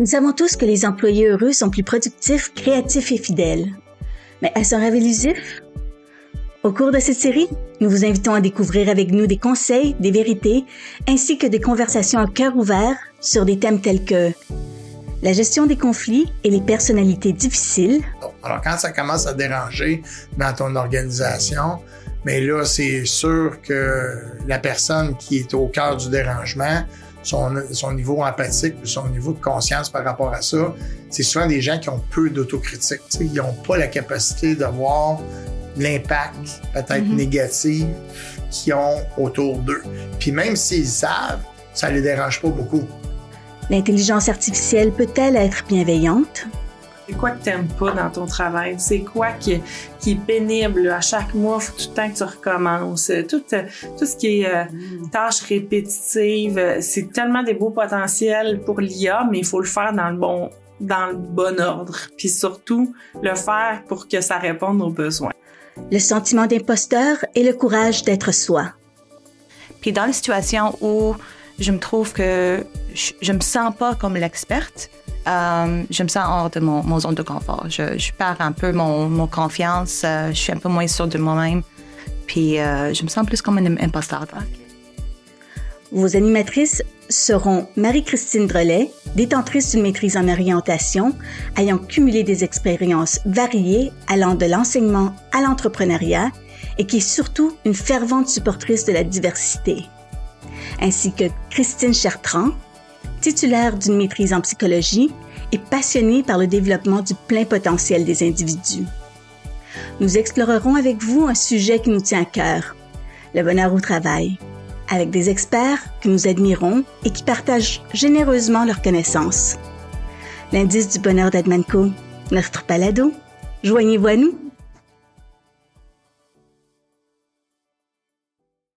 Nous savons tous que les employés heureux sont plus productifs, créatifs et fidèles. Mais est-ce un rêve illusif? Au cours de cette série, nous vous invitons à découvrir avec nous des conseils, des vérités, ainsi que des conversations à cœur ouvert sur des thèmes tels que la gestion des conflits et les personnalités difficiles. Alors quand ça commence à déranger dans ton organisation, mais là, c'est sûr que la personne qui est au cœur du dérangement, son, son niveau empathique ou son niveau de conscience par rapport à ça, c'est souvent des gens qui ont peu d'autocritique. Ils n'ont pas la capacité de voir l'impact peut-être mm-hmm. négatif qu'ils ont autour d'eux. Puis même s'ils savent, ça les dérange pas beaucoup. L'intelligence artificielle peut-elle être bienveillante? C'est quoi que t'aimes pas dans ton travail? C'est quoi qui, qui, est pénible? À chaque mois, faut tout le temps que tu recommences. Tout, tout ce qui est euh, mm. tâches répétitives, c'est tellement des beaux potentiels pour l'IA, mais il faut le faire dans le bon dans le bon ordre. Puis surtout, le faire pour que ça réponde aux besoins. Le sentiment d'imposteur et le courage d'être soi. Puis dans les situations où je me trouve que je, je me sens pas comme l'experte, euh, je me sens hors de mon, zone de confort. Je, perds un peu mon, confiance, euh, je suis un peu moins sûre de moi-même, puis euh, je me sens plus comme un imposteur. Vos animatrices seront Marie-Christine Drelet, détentrice d'une maîtrise en orientation, ayant cumulé des expériences variées allant de l'enseignement à l'entrepreneuriat et qui est surtout une fervente supportrice de la diversité, ainsi que Christine Chertrand, titulaire d'une maîtrise en psychologie et passionnée par le développement du plein potentiel des individus. Nous explorerons avec vous un sujet qui nous tient à cœur, le bonheur au travail, avec des experts que nous admirons et qui partagent généreusement leurs connaissances. L'indice du bonheur d'Admanco, notre palado. Joignez-vous à nous.